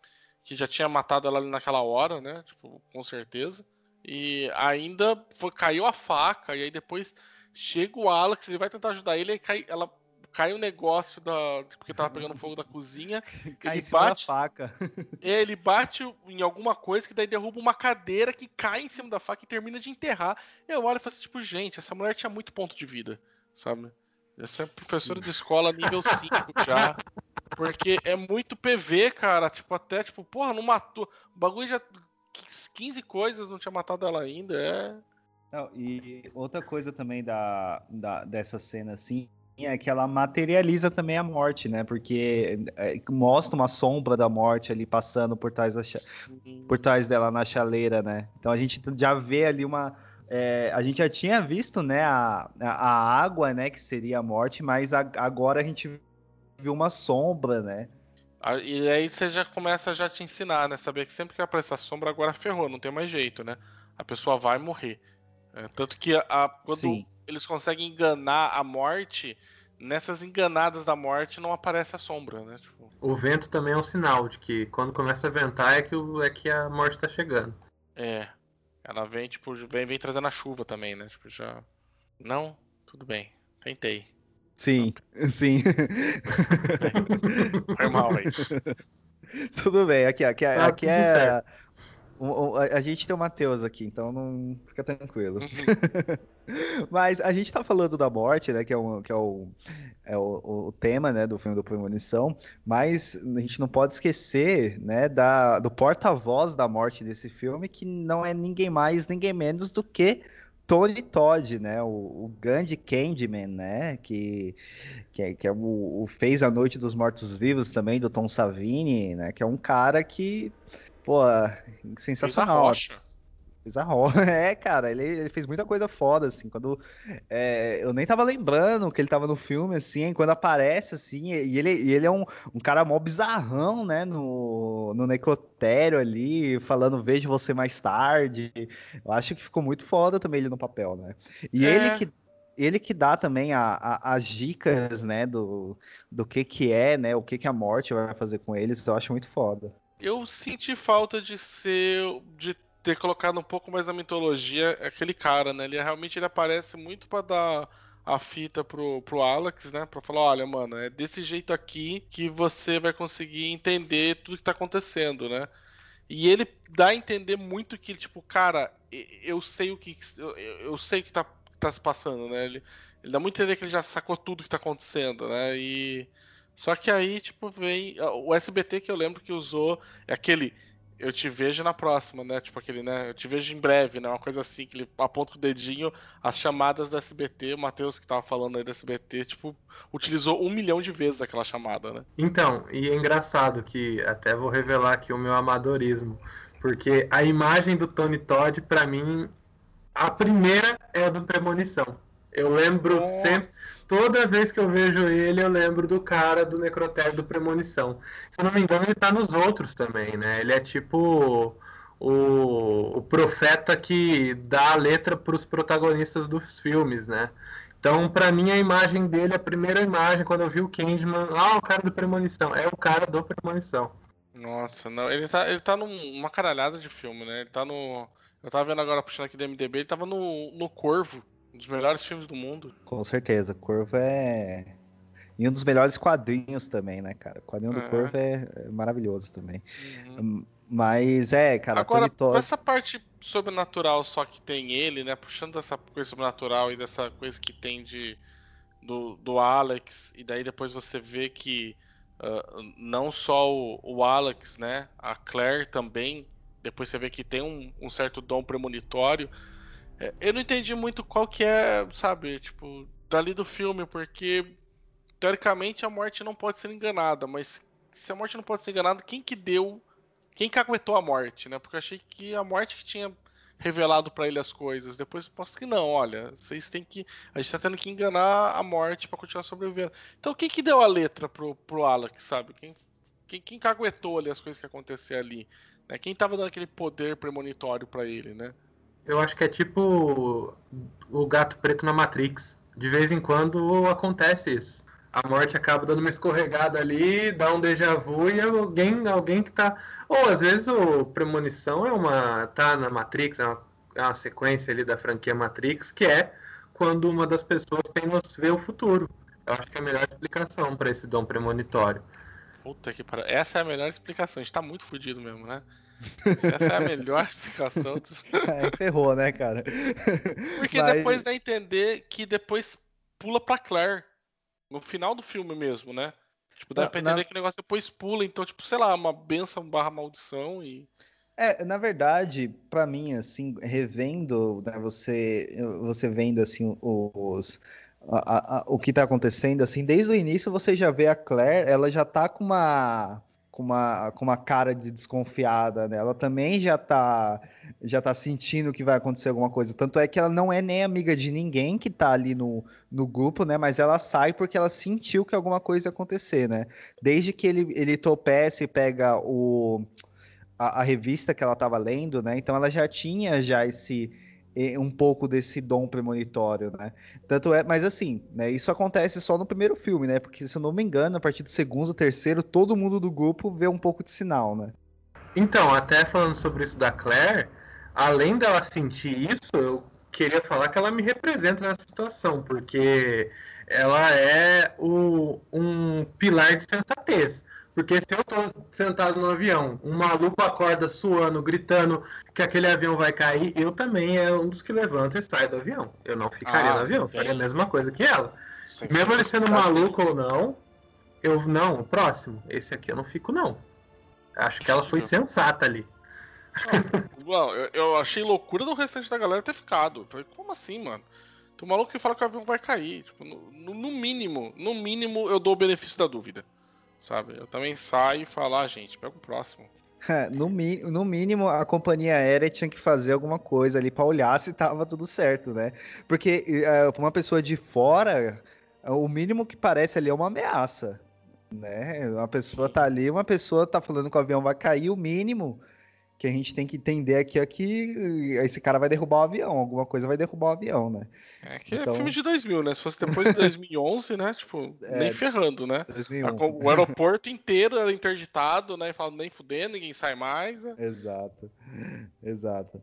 que já tinha matado ela ali naquela hora, né? Tipo, com certeza. E ainda foi, caiu a faca, e aí depois chega o Alex, ele vai tentar ajudar ele, e cai, ela cai um negócio da. Porque tava pegando fogo da cozinha. Cai ele em cima bate. da faca. Ele bate em alguma coisa que daí derruba uma cadeira que cai em cima da faca e termina de enterrar. Eu olho e falo assim, tipo, gente, essa mulher tinha muito ponto de vida, sabe? Essa é professora de escola nível 5 já. Porque é muito PV, cara. Tipo, até, tipo, porra, não matou. O bagulho já. 15 coisas não tinha matado ela ainda. É. Não, e outra coisa também da, da, dessa cena, assim, é que ela materializa também a morte, né? Porque é, mostra uma sombra da morte ali passando por trás, da cha- por trás dela na chaleira, né? Então a gente já vê ali uma. é, a gente já tinha visto, né, a, a água, né, que seria a morte, mas a- agora a gente viu uma sombra, né? E aí você já começa a já te ensinar, né? Saber que sempre que aparece a sombra, agora ferrou, não tem mais jeito, né? A pessoa vai morrer. É, tanto que a, a- quando Sim. Eles conseguem enganar a morte, nessas enganadas da morte não aparece a sombra, né? Tipo, O vento também é um sinal de que quando começa a ventar é que, o- é que a morte tá chegando. é. Ela vem, tipo, vem, vem trazendo a chuva também, né? Tipo, já. Não, tudo bem. Tentei. Sim, sim. Foi mal aí. Tudo bem, aqui, aqui, Tá aqui tudo é. certo. A, gente tem o Matheus aqui, então não fica tranquilo. Uhum. Mas a gente tá falando da morte, né? Que é, o, que é, o, é o, o tema né, do filme do Premonição, mas a gente não pode esquecer né, da, do porta-voz da morte desse filme, que não é ninguém mais, ninguém menos do que Tony Todd, né? O, o grande Candyman, né? Que, que, é, que é o, o fez A Noite dos Mortos-Vivos também, do Tom Savini, né? Que é um cara que, pô, sensacional. rocha. Fez a rocha. É, cara, ele, ele fez muita coisa foda, assim. Quando. é, eu nem tava lembrando que ele tava no filme, assim, quando aparece, assim, e ele, e ele é um, um cara mó bizarrão, né? No, no necrotério ali, falando vejo você mais tarde. Eu acho que ficou muito foda também ele no papel, né? E É. ele que. Ele que dá também a- a- as dicas, né, do, do que que é, né, o que que a morte vai fazer com eles, eu acho muito foda. Eu senti falta de ser. de ter colocado um pouco mais na mitologia aquele cara, né? Ele realmente ele aparece muito pra dar a fita pro, pro Alex, né? Pra falar, olha, mano, é desse jeito aqui que você vai conseguir entender tudo que tá acontecendo, né? E ele dá a entender muito que, tipo, cara, eu sei o que. Eu, eu sei o que tá, tá se passando, né? Ele, ele dá muito a entender que ele já sacou tudo que tá acontecendo, né? E. Só que aí, tipo, vem. O SBT que eu lembro que usou é aquele. Eu te vejo na próxima, né? Tipo aquele, né? Eu te vejo em breve, né? Uma coisa assim, que ele aponta com o dedinho as chamadas do SBT. O Matheus, que tava falando aí do SBT, tipo, utilizou um milhão de vezes aquela chamada, né? Então, e é engraçado que até vou revelar aqui o meu amadorismo, porque a imagem do Tony Todd, pra mim, a primeira é a do Premonição. Eu lembro Nossa. sempre, toda vez que eu vejo ele, eu lembro do cara do Necrotério do Premonição. Se eu não me engano, ele tá nos outros também, né? Ele é tipo o, o profeta que dá a letra pros protagonistas dos filmes, né? Então, pra mim, a imagem dele, a primeira imagem, quando eu vi o Candyman, ah, o cara do Premonição, é o cara do Premonição. Nossa, não. Ele tá, ele tá numa caralhada de filme, né? Ele tá no. Eu tava vendo agora, puxando aqui do MDB, ele tava no, no Corvo, um dos melhores filmes do mundo. Com certeza, Corvo é. E um dos melhores quadrinhos também, né, cara? O quadrinho do É. Corvo é, é maravilhoso também. Uhum. Hum, Mas é, cara, Agora, Todd. essa parte sobrenatural só que tem ele, né? Puxando dessa coisa sobrenatural e dessa coisa que tem de do, do Alex, e daí depois você vê que ah, não só o, o Alex, né? A Claire também. Depois você vê que tem um, um certo dom premonitório. É, eu não entendi muito qual que é, sabe, tipo, dali do filme, porque teoricamente a morte não pode ser enganada, mas se a morte não pode ser enganada, quem que deu quem caguetou a morte, né? Porque eu achei que a morte que tinha revelado pra ele as coisas. Depois posso que não, olha, vocês têm que. A gente tá tendo que enganar a morte pra continuar sobrevivendo. Então quem que deu a letra pro, pro Alex, sabe? Quem, quem, quem caguetou ali as coisas que aconteciam ali? Né? Quem tava dando aquele poder premonitório pra ele, né? Eu acho que é tipo o gato preto na Matrix. De vez em quando acontece isso. A morte acaba dando uma escorregada ali, dá um déjà vu e alguém, alguém que tá. Ou às vezes o Premonição é uma. tá na Matrix, é uma, é uma sequência ali da franquia Matrix, que é quando uma das pessoas tem vê o futuro. Eu acho que é a melhor explicação para esse dom premonitório. Puta que pariu. Essa é a melhor explicação. A gente tá muito fudido mesmo, né? Essa é a melhor explicação. É, ferrou, né, cara? Porque Mas... depois dá a entender que depois pula pra Claire. No final do filme mesmo, né? Tipo, dá na, pra entender na... que o negócio depois pula. Então, tipo, sei lá, uma benção barra maldição e. É, na verdade, para mim, assim, revendo, né, você, você vendo, assim, os, a, a, o que tá acontecendo, assim, desde o início você já vê a Claire, ela já tá com uma com uma, com uma cara de desconfiada, né? Ela também já tá já tá sentindo que vai acontecer alguma coisa. Tanto é que ela não é nem amiga de ninguém que tá ali no, no grupo, né? Mas ela sai porque ela sentiu que alguma coisa ia acontecer, né? Desde que ele, ele topece e pega o, a, a revista que ela tava lendo, né? Então ela já tinha já esse um pouco desse dom premonitório, né? Tanto é, mas assim, né, isso acontece só no primeiro filme, né? Porque se eu não me engano, a partir do segundo, terceiro, todo mundo do grupo vê um pouco de sinal, né? Então, até falando sobre isso da Claire, além dela sentir isso, eu queria falar que ela me representa nessa situação, porque ela é o, um pilar de sensatez. Porque se eu tô sentado no avião, um maluco acorda suando, gritando que aquele avião vai cair, eu também é um dos que levanta e sai do avião. Eu não ficaria ah, no avião, faria a mesma coisa que ela. Sem Mesmo ele sendo maluco ou não, eu não, o próximo, esse aqui eu não fico não. Acho que ela foi sensata ali. Não, eu, eu, achei loucura do restante da galera ter ficado. falei, como assim, mano? Tem um maluco que fala que o avião vai cair. Tipo, no, no, mínimo, no mínimo, eu dou o benefício da dúvida sabe? Eu também saio e falo, ah, gente, pega o próximo. No, no mínimo, a companhia aérea tinha que fazer alguma coisa ali para olhar se tava tudo certo, né? Porque uh, pra uma pessoa de fora, o mínimo que parece ali é uma ameaça, né? Uma pessoa tá ali, uma pessoa tá falando que o avião vai cair, o mínimo que a gente tem que entender aqui é que esse cara vai derrubar o avião, alguma coisa vai derrubar o avião, né? É que é então... é filme de 2000, né? Se fosse depois de 2011, né? Tipo, é, nem ferrando, né? 2001. O aeroporto inteiro era interditado, né? E falando nem fudendo, ninguém sai mais. Né? Exato, exato.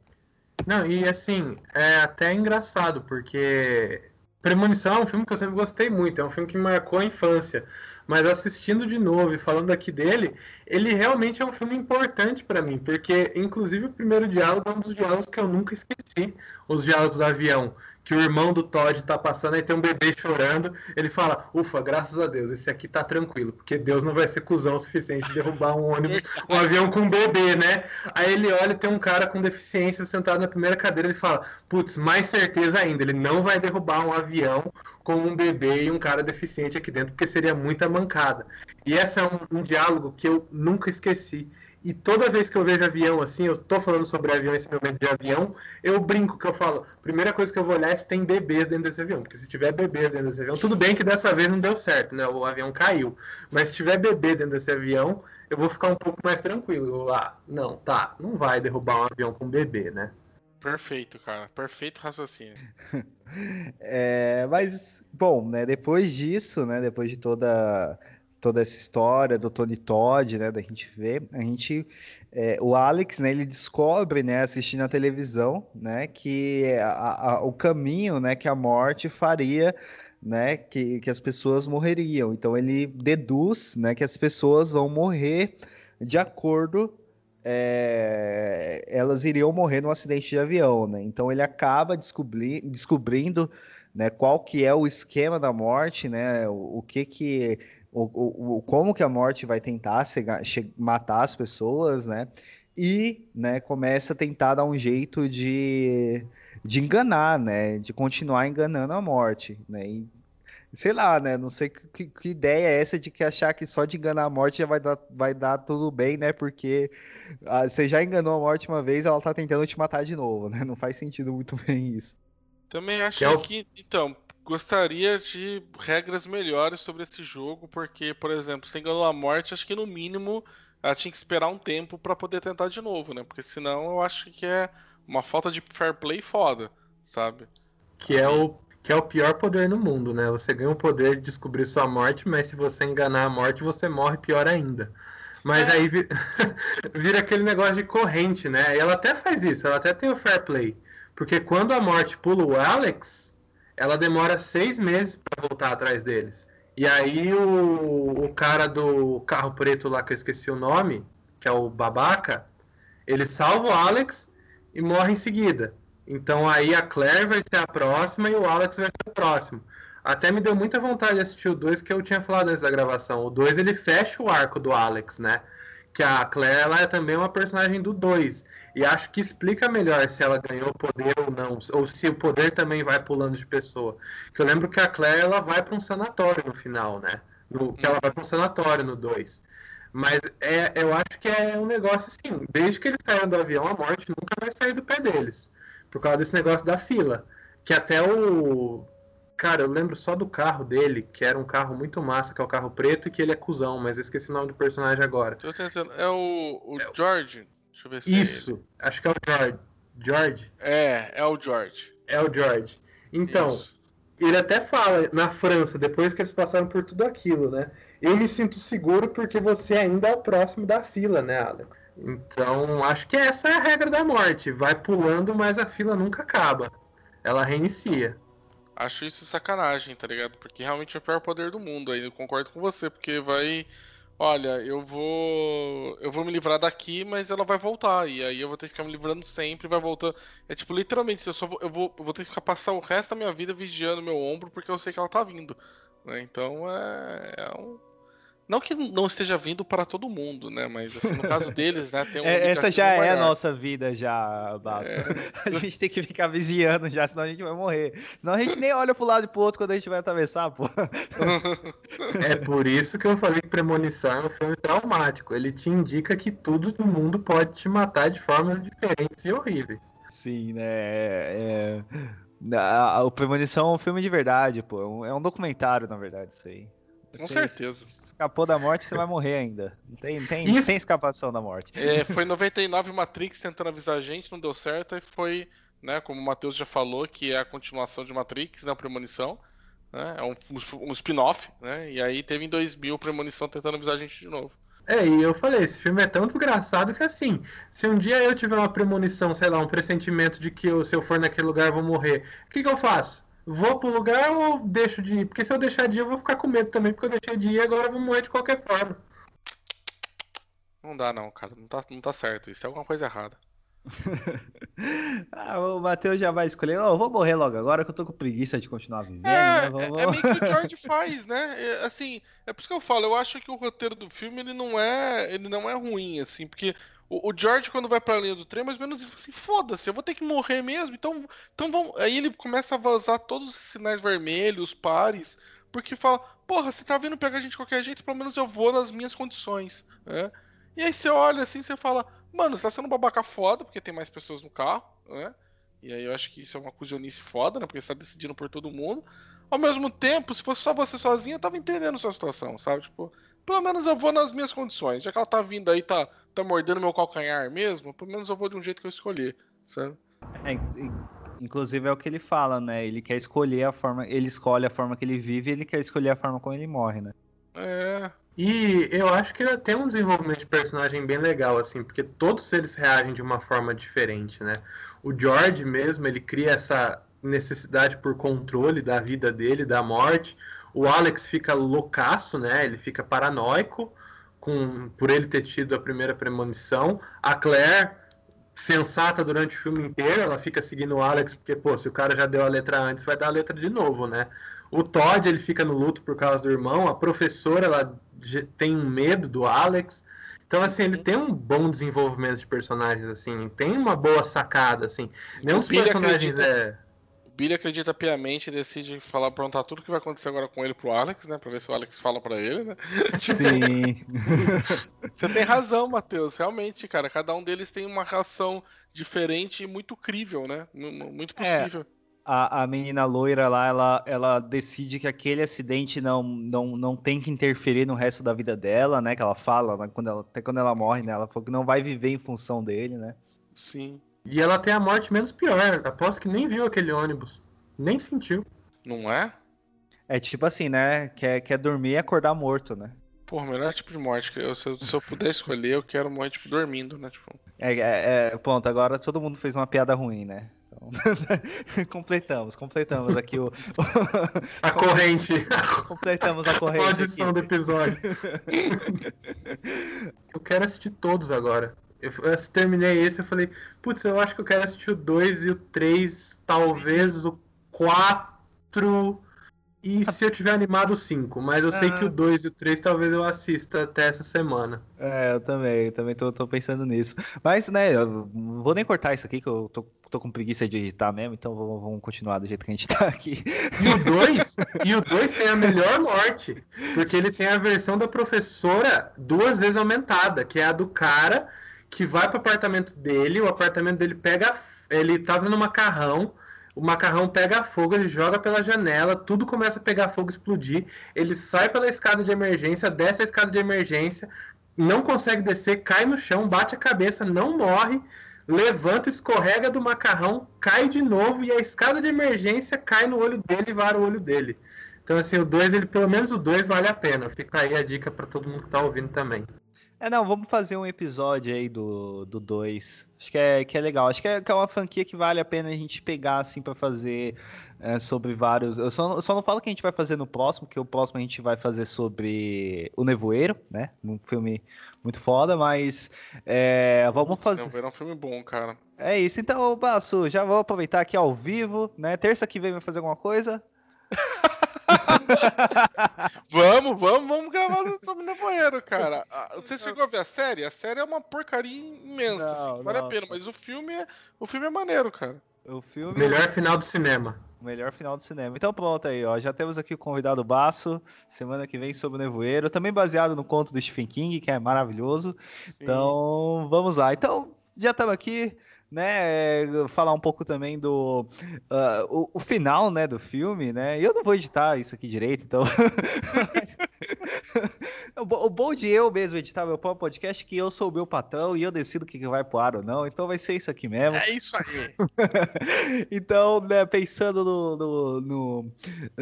Não, e assim, é até engraçado, porque Premonição é um filme que eu sempre gostei muito, é um filme que marcou a infância mas assistindo de novo e falando aqui dele, ele realmente é um filme importante para mim, porque inclusive o primeiro diálogo é um dos diálogos que eu nunca esqueci, os diálogos do avião, que o irmão do Todd tá passando, aí tem um bebê chorando, ele fala, ufa, graças a Deus, esse aqui tá tranquilo, porque Deus não vai ser cuzão o suficiente de derrubar um ônibus, um avião com um bebê, né? Aí ele olha e tem um cara com deficiência sentado na primeira cadeira, ele fala, putz, mais certeza ainda, ele não vai derrubar um avião com um bebê e um cara deficiente aqui dentro, porque seria muita mancada. E esse é um, um diálogo que eu nunca esqueci. E toda vez que eu vejo avião assim, eu tô falando sobre avião, esse momento de avião, eu brinco que eu falo, primeira coisa que eu vou olhar é se tem bebês dentro desse avião. Porque se tiver bebês dentro desse avião, tudo bem que dessa vez não deu certo, né? O avião caiu. Mas se tiver bebê dentro desse avião, eu vou ficar um pouco mais tranquilo. Ah, não, tá, não vai derrubar um avião com bebê, né? Perfeito, cara. Perfeito raciocínio. é, mas, bom, né, depois disso, né, depois de toda toda essa história do Tony Todd, né, da gente ver, a gente, é, o Alex, né, ele descobre, né, assistindo a televisão, né, que a, a, o caminho, né, que a morte faria, né, que, que as pessoas morreriam. Então ele deduz, né, que as pessoas vão morrer de acordo é, elas iriam morrer num acidente de avião, né? Então ele acaba descobri descobrindo, né, qual que é o esquema da morte, né? O, o que que o, o, como que a morte vai tentar matar as pessoas, né? E, né, começa a tentar dar um jeito de, de enganar, né? De continuar enganando a morte, né? E, sei lá, né? Não sei que, que, ideia é essa de que achar que só de enganar a morte já vai dar, vai dar tudo bem, né? Porque ah, você já enganou a morte uma vez, ela tá tentando te matar de novo, né? Não faz sentido muito bem isso. Também acho que, é o... que então, gostaria de regras melhores sobre esse jogo, porque, por exemplo, sem enganou a morte, acho que no mínimo ela tinha que esperar um tempo para poder tentar de novo, né? Porque senão eu acho que é uma falta de fair play foda, sabe? Que é o que é o pior poder no mundo, né? Você ganha o poder de descobrir sua morte, mas se você enganar a morte, você morre pior ainda. Mas é. aí vira, vira aquele negócio de corrente, né? E ela até faz isso, ela até tem o fair play. Porque quando a morte pula o Alex, ela demora seis meses para voltar atrás deles. E aí o, o cara do carro preto lá, que eu esqueci o nome, que é o babaca, ele salva o Alex e morre em seguida. Então aí a Claire vai ser a próxima e o Alex vai ser o próximo. Até me deu muita vontade de assistir o 2, que eu tinha falado antes da gravação. O 2 ele fecha o arco do Alex, né? Que a Claire ela é também uma personagem do 2. E acho que explica melhor se ela ganhou poder ou não, ou se o poder também vai pulando de pessoa. Que eu lembro que a Claire ela vai para um sanatório no final, né? No, que ela vai para um sanatório no 2. Mas é, eu acho que é um negócio assim, desde que eles saíram do avião, a morte nunca vai sair do pé deles. Por causa desse negócio da fila. Que até o. Cara, eu lembro só do carro dele, que era um carro muito massa, que é o carro preto e que ele é cuzão, mas eu esqueci o nome do personagem agora. Tô tentando. É o, o George. Deixa eu ver se Isso, é acho que é o George. George? É, é o George. É o George. Então, Isso. ele até fala na França, depois que eles passaram por tudo aquilo, né? Eu me sinto seguro porque você ainda é o próximo da fila, né, Alex? Então, acho que essa é a regra da morte. Vai pulando, mas a fila nunca acaba. Ela reinicia. Acho isso sacanagem, tá ligado? Porque realmente é o pior poder do mundo. Aí eu concordo com você, porque vai olha, eu vou eu vou me livrar daqui, mas ela vai voltar e aí eu vou ter que ficar me livrando sempre, vai voltar. É tipo literalmente, eu só vou, eu vou, eu vou ter que ficar passar o resto da minha vida vigiando meu ombro porque eu sei que ela tá vindo, né? Então é, é um não que não esteja vindo para todo mundo, né? Mas assim, no caso deles, né? Tem um é, essa já é a nossa vida, já, Basso. É. A gente tem que ficar vigiando já, senão a gente vai morrer. Senão a gente nem olha pro lado e pro outro quando a gente vai atravessar, pô. É por isso que eu falei que Premonição é um filme traumático. Ele te indica que tudo no mundo pode te matar de formas diferentes e horríveis. Sim, né? É... é o Premonição é um filme de verdade, pô. É um documentário, na verdade, isso aí. Com certeza. Escapou da morte, você vai morrer ainda. Não tem, tem, tem escapação da morte. É, foi 99 Matrix tentando avisar a gente, não deu certo, e foi, né, como o Matheus já falou, que é a continuação de Matrix, né, a Premonição. Né, é um, um spin-off, né? E aí teve em 2000 Premonição tentando avisar a gente de novo. É, e eu falei, esse filme é tão desgraçado que assim, se um dia eu tiver uma premonição, sei lá, um pressentimento de que eu, se eu for naquele lugar eu vou morrer, o que, que eu faço? Vou pro lugar ou deixo de ir? Porque se eu deixar de ir, eu vou ficar com medo também, porque eu deixei de ir e agora eu vou morrer de qualquer forma. Não dá não, cara. Não tá, não tá certo. Isso é alguma coisa errada. ah, o Matheus já vai escolher. Oh, eu vou morrer logo agora que eu tô com preguiça de continuar vivendo. É, né? é, é meio que o George faz, né? É, assim, é por isso que eu falo. Eu acho que o roteiro do filme ele não é, ele não é ruim, assim, porque o, o, George, quando vai pra linha do trem, mais ou menos isso assim, foda-se, eu vou ter que morrer mesmo, então, então vamos. Aí ele começa a vazar todos os sinais vermelhos, pares, porque fala, porra, você tá vindo pegar a gente de qualquer jeito, pelo menos eu vou nas minhas condições, né? E aí você olha assim, você fala, mano, você tá sendo um babaca foda, porque tem mais pessoas no carro, né? E aí eu acho que isso é uma cusionice foda, né? Porque você tá decidindo por todo mundo. Ao mesmo tempo, se fosse só você sozinho, eu tava entendendo a sua situação, sabe? Tipo, pelo menos eu vou nas minhas condições. Já que ela tá vindo aí, tá, tá mordendo meu calcanhar mesmo, pelo menos eu vou de um jeito que eu escolhi, sabe? É, inclusive é o que ele fala, né? Ele quer escolher a forma, ele escolhe a forma que ele vive e ele quer escolher a forma como ele morre, né? É. E eu acho que ele tem um desenvolvimento de personagem bem legal, assim, porque todos eles reagem de uma forma diferente, né? O George mesmo, ele cria essa necessidade por controle da vida dele, da morte. O Alex fica loucaço, né? Ele fica paranoico com, por ele ter tido a primeira premonição. A Claire, sensata durante o filme inteiro, ela fica seguindo o Alex, porque, pô, se o cara já deu a letra antes, vai dar a letra de novo, né? O Todd, ele fica no luto por causa do irmão. A professora, ela tem um medo do Alex. Então, assim, ele tem um bom desenvolvimento de personagens, assim. Tem uma boa sacada, assim. Nenhum dos personagens acredita... é Billy acredita piamente e decide falar, perguntar tudo que vai acontecer agora com ele pro Alex, né? Pra ver se o Alex fala pra ele, né? Sim. Você tem razão, Matheus. Realmente, cara, cada um deles tem uma reação diferente e muito crível, né? Muito é, possível. É, a, a menina loira lá, ela, ela decide que aquele acidente não, não, não tem que interferir no resto da vida dela, né? Que ela fala, né? quando ela, até quando ela morre, né? Ela falou que não vai viver em função dele, né? Sim. E ela tem a morte menos pior. Aposto que nem viu aquele ônibus. Nem sentiu. Não é? É tipo assim, né? Quer, quer dormir e acordar morto, né? Pô, melhor tipo de morte. Que eu, se, eu, se eu puder escolher, eu quero morrer, tipo, dormindo, né? Tipo... É, é, é, ponto, agora todo mundo fez uma piada ruim, né? Então... completamos, completamos aqui o. a corrente. completamos a corrente. A audição do episódio. eu quero assistir todos agora. Eu, eu terminei esse, eu falei, putz, eu acho que eu quero assistir o 2 e o 3, talvez Sim. o 4 e se eu tiver animado, 5. Mas eu ah. sei que o 2 e o 3 talvez eu assista até essa semana. É, eu também, eu também tô, tô pensando nisso. Mas, né, eu vou nem cortar isso aqui, que eu tô, tô com preguiça de editar mesmo, então vamos, vamos continuar do jeito que a gente tá aqui. E o 2, e o 2 tem a melhor morte, porque ele tem a versão da professora duas vezes aumentada, que é a do cara que vai pro apartamento dele, o apartamento dele pega. Ele tava no macarrão o macarrão pega fogo, ele joga pela janela, tudo começa a pegar fogo, explodir. Ele sai pela escada de emergência, desce a escada de emergência, não consegue descer, cai no chão, bate a cabeça, não morre, levanta, escorrega do macarrão, cai de novo e a escada de emergência cai no olho dele e vara o olho dele. Então, assim, o 2, ele pelo menos o 2 vale a pena. Fica aí a dica para todo mundo que tá ouvindo também. É, não, vamos fazer um episódio aí do 2. Do dois. Acho que é, que é legal. Acho que é, que é uma franquia que vale a pena a gente pegar, assim, para fazer é, sobre vários. Eu só, eu só não falo que a gente vai fazer no próximo, que o próximo a gente vai fazer sobre O Nevoeiro, né? Um filme muito foda, mas é, vamos fazer. O Nevoeiro é um filme bom, cara. É isso. Então, Basso, já vou aproveitar aqui ao vivo, né? Terça que vem vai fazer alguma coisa? vamos, vamos, vamos gravar sobre Nevoeiro, cara. Ah, você chegou a ver a série? A série é uma porcaria imensa, não, assim, vale não. a pena, mas o filme, é, o filme é maneiro, cara. O filme... Melhor final do cinema. Melhor final do cinema. Então pronto aí, ó. Já temos aqui o convidado Baço, semana que vem sobre o Nevoeiro, também baseado no conto do Stephen King, que é maravilhoso. Sim. Então, vamos lá. Então, já estamos aqui né, falar um pouco também do uh, o, o, final, né, do filme, né? Eu não vou editar isso aqui direito, então o, bom de eu mesmo editar meu próprio podcast é que eu sou o meu patrão e eu decido o que vai pro ar ou não, então vai ser isso aqui mesmo. É isso aí. então, né, pensando no no, no,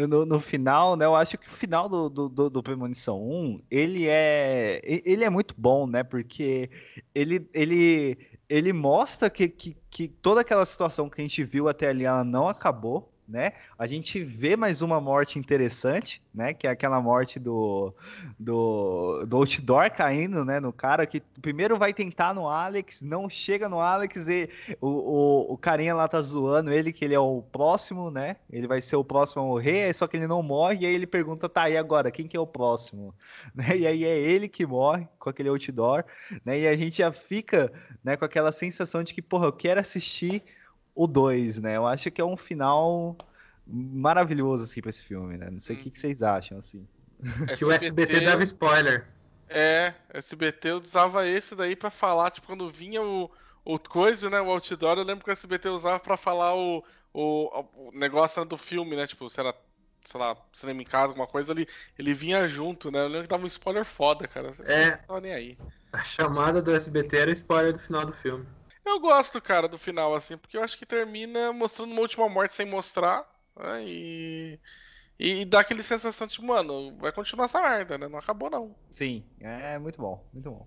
no, no, final, né, eu acho que o final do, do, do Premonição 1, ele é ele é muito bom, né, porque ele ele ele mostra que, que, que toda aquela situação que a gente viu até ali ela não acabou, né? A gente vê mais uma morte interessante, né? Que é aquela morte do, do, do outdoor caindo, né? No cara que primeiro vai tentar no Alex, não chega no Alex e o, o, o carinha lá tá zoando ele que ele é o próximo, né? Ele vai ser o próximo a morrer, só que ele não morre e aí ele pergunta, tá, e agora? Quem que é o próximo? Né? E aí é ele que morre com aquele outdoor, né? E a gente já fica, né, com aquela sensação de que, porra, eu quero assistir o 2, né? Eu acho que é um final maravilhoso, assim, pra esse filme, né? Não sei o hum. que, que, vocês acham, assim. SBT, que o SBT dava spoiler. É, SBT usava esse daí pra falar, tipo, quando vinha o, o coisa, né, o outdoor, eu lembro que o SBT usava pra falar o, o, o negócio do filme, né, tipo, se era, sei lá, cinema em casa, alguma coisa, ele, ele vinha junto, né, eu lembro que dava um spoiler foda, cara, você é, não tava nem aí. A chamada do SBT era spoiler do final do filme. Eu gosto, cara, do final, assim, porque eu acho que termina mostrando uma última morte sem mostrar. Né, e, e dá aquele sensação de, mano, vai continuar essa merda, né? Não acabou, não. Sim, é muito bom, muito bom.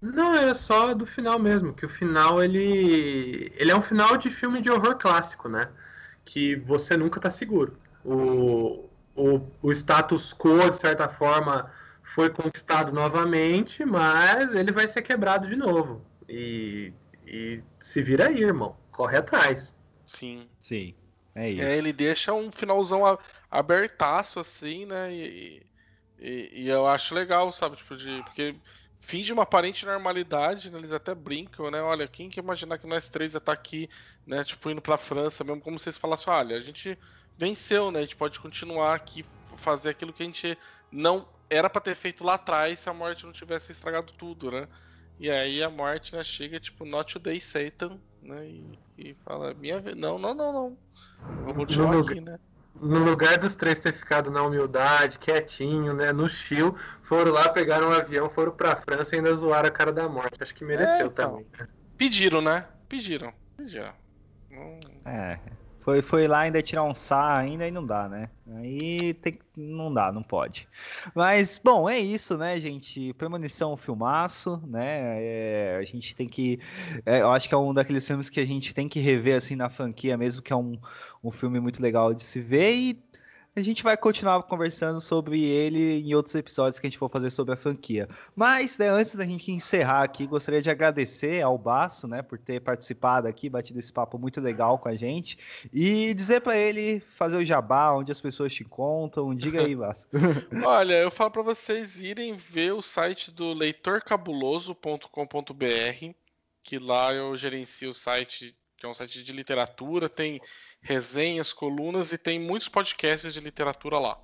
Não, é só do final mesmo, que o final ele. Ele é um final de filme de horror clássico, né? Que você nunca tá seguro. O, o, o status quo, de certa forma, foi conquistado novamente, mas ele vai ser quebrado de novo. E e se vira aí, irmão. Corre atrás. Sim. Sim. É isso. É, ele deixa um finalzão abertaço, assim, né? E, e, e, eu acho legal, sabe? Tipo, de. Porque finge uma aparente normalidade, né? Eles até brincam, né? Olha, quem que imaginar que nós três ia estar tá aqui, né? Tipo, indo pra França, mesmo como vocês falassem, olha, a gente venceu, né? A gente pode continuar aqui, fazer aquilo que a gente não era para ter feito lá atrás se a morte não tivesse estragado tudo, né? E aí a morte né, chega, tipo, not today, Satan, né? E, e fala, minha Não, não, não, não. Vou continuar no aqui, né? No lugar dos três ter ficado na humildade, quietinho, né? No chill, foram lá, pegaram um avião, foram pra França e ainda zoaram a cara da morte. Acho que mereceu é, então. também. Né? Pediram, né? Pediram. Pediram. É. Foi, foi lá ainda tirar um sá ainda e não dá, né? Aí tem, não dá, não pode. Mas, bom, é isso, né, gente? Premonição, filmaço, né? É, a gente tem que. É, eu acho que é um daqueles filmes que a gente tem que rever assim na franquia, mesmo que é um, um filme muito legal de se ver. E a gente vai continuar conversando sobre ele em outros episódios que a gente for fazer sobre a franquia. Mas, né, antes da gente encerrar aqui, gostaria de agradecer ao Baço, né, por ter participado aqui, batido esse papo muito legal com a gente e dizer para ele fazer o jabá, onde as pessoas te encontram. Diga aí, Baço. Olha, eu falo para vocês irem ver o site do leitorcabuloso.com.br, que lá eu gerencio o site, que é um site de literatura, tem resenhas, colunas e tem muitos podcasts de literatura lá.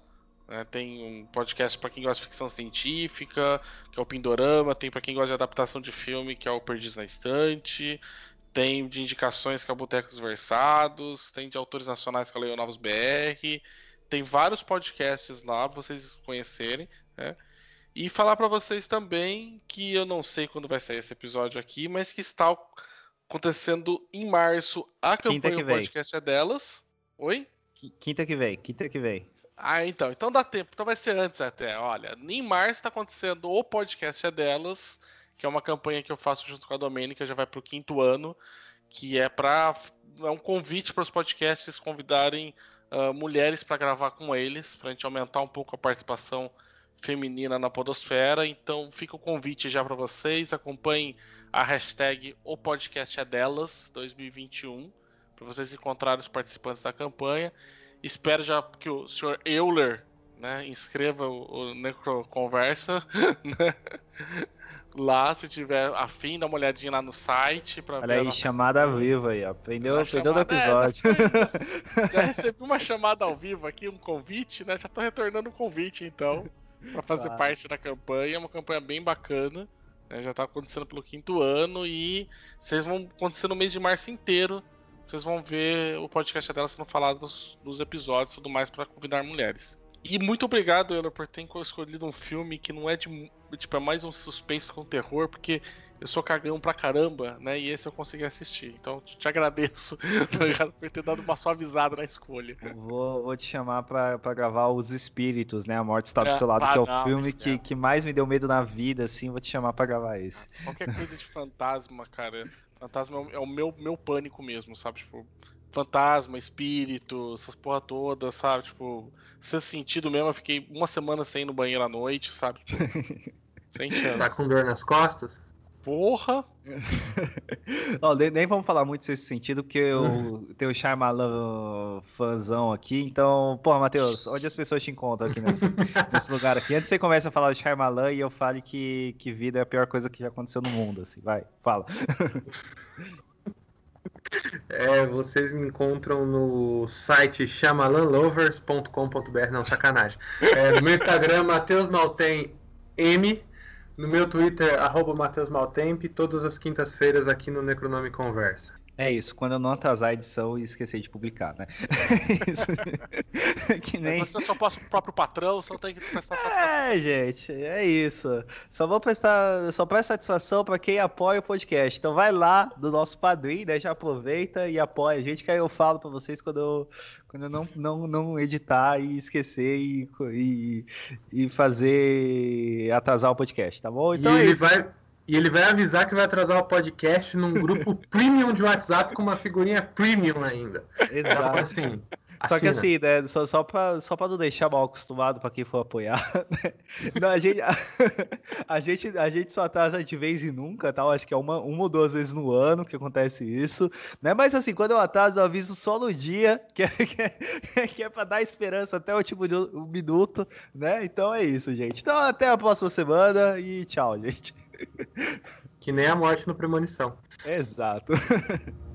Né? Tem um podcast para quem gosta de ficção científica, que é o Pindorama, tem para quem gosta de adaptação de filme, que é o Perdiz na Estante, tem de indicações que é o Botecos Versados, tem de autores nacionais que é o Leonovos BR, tem vários podcasts lá para vocês conhecerem, né? E falar para vocês também que eu não sei quando vai sair esse episódio aqui, mas que está acontecendo em março a campanha O Podcast é Delas. Oi? Quinta que vem, quinta que vem. Ah, então. Então dá tempo. Então vai ser antes até. Olha, em março está acontecendo o Podcast é Delas, que é uma campanha que eu faço junto com a Domênica, já vai para o quinto ano, que é para é um convite para os podcasts convidarem uh, mulheres para gravar com eles, para a gente aumentar um pouco a participação feminina na podosfera. Então fica o convite já para vocês. Acompanhem a hashtag O Podcast é Delas 2021 para vocês encontrarem os participantes da campanha. Espero já que o senhor Euler né, inscreva o, o Necro Conversa né, lá, se tiver afim, dá uma olhadinha lá no site. Pra Olha aí, chamada ao vivo aí, aprendeu, aprendeu do episódio. É, já recebi uma chamada ao vivo aqui, um convite, né? Já tô retornando o convite então, para fazer claro. parte da campanha. É uma campanha bem bacana. Né? Já está acontecendo pelo quinto ano e vocês vão acontecer no mês de março inteiro. Vocês vão ver o podcast dela sendo falado nos, nos episódios e tudo mais para convidar mulheres. E muito obrigado, Ana, por ter escolhido um filme que não é de. Tipo, é mais um suspense com terror, porque eu sou cagão pra caramba, né? E esse eu consegui assistir. Então te agradeço tá por ter dado uma suavizada na escolha. Vou, vou te chamar pra, pra gravar Os Espíritos, né? A Morte Está do é, Seu Lado, que é o não, filme que, que mais me deu medo na vida, assim. Vou te chamar pra gravar esse. Qualquer coisa de fantasma, cara. Fantasma é o meu, meu pânico mesmo, sabe? Tipo, fantasma, espírito, essas porra toda, sabe? Tipo, sem sentido mesmo. Eu fiquei uma semana sem ir no banheiro à noite, sabe? Tipo, sem chance. Tá com dor nas costas? Porra! oh, nem, nem, vamos falar muito nesse sentido, porque eu tenho o Shyamalan fãzão aqui. Então, porra, Matheus, onde as pessoas te encontram aqui nesse, nesse lugar aqui? Antes você começa a falar do Shyamalan e eu fale que, que vida é a pior coisa que já aconteceu no mundo, assim. Vai, fala. É, vocês me encontram no site chamalanlovers.com.br, não, sacanagem. É, no meu Instagram, Matheus Maltem M. No meu Twitter, arroba Matheus Maltempe, todas as quintas-feiras aqui no Necronome Conversa. É isso, quando eu não atrasar a edição e esquecer de publicar, né? isso. que nem... Você só posta pro próprio patrão, só tem que prestar satisfação. É, gente, é isso. Só vou prestar, só presta satisfação para quem apoia o podcast. Então vai lá do nosso padrinho, né? Já aproveita e apoia a gente, que aí eu falo para vocês quando eu, quando eu não, não, não editar e esquecer e, e, e fazer atrasar o podcast, tá bom? Então e é ele isso. vai e ele vai avisar que vai atrasar o podcast num grupo premium de WhatsApp com uma figurinha premium ainda. Exato. Assim, só que assim, né? Só, só, pra, só pra não deixar mal acostumado pra quem for apoiar. Né? Não, a, gente, a, a, gente, a gente só atrasa de vez em nunca, tal. Acho que é uma, uma ou duas vezes no ano que acontece isso. Né? Mas assim, quando eu atraso, eu aviso só no dia, que é, que é, que é pra dar esperança até o último um minuto, né? Então é isso, gente. Então até a próxima semana e tchau, gente. Que nem a morte no Premonição. Exato.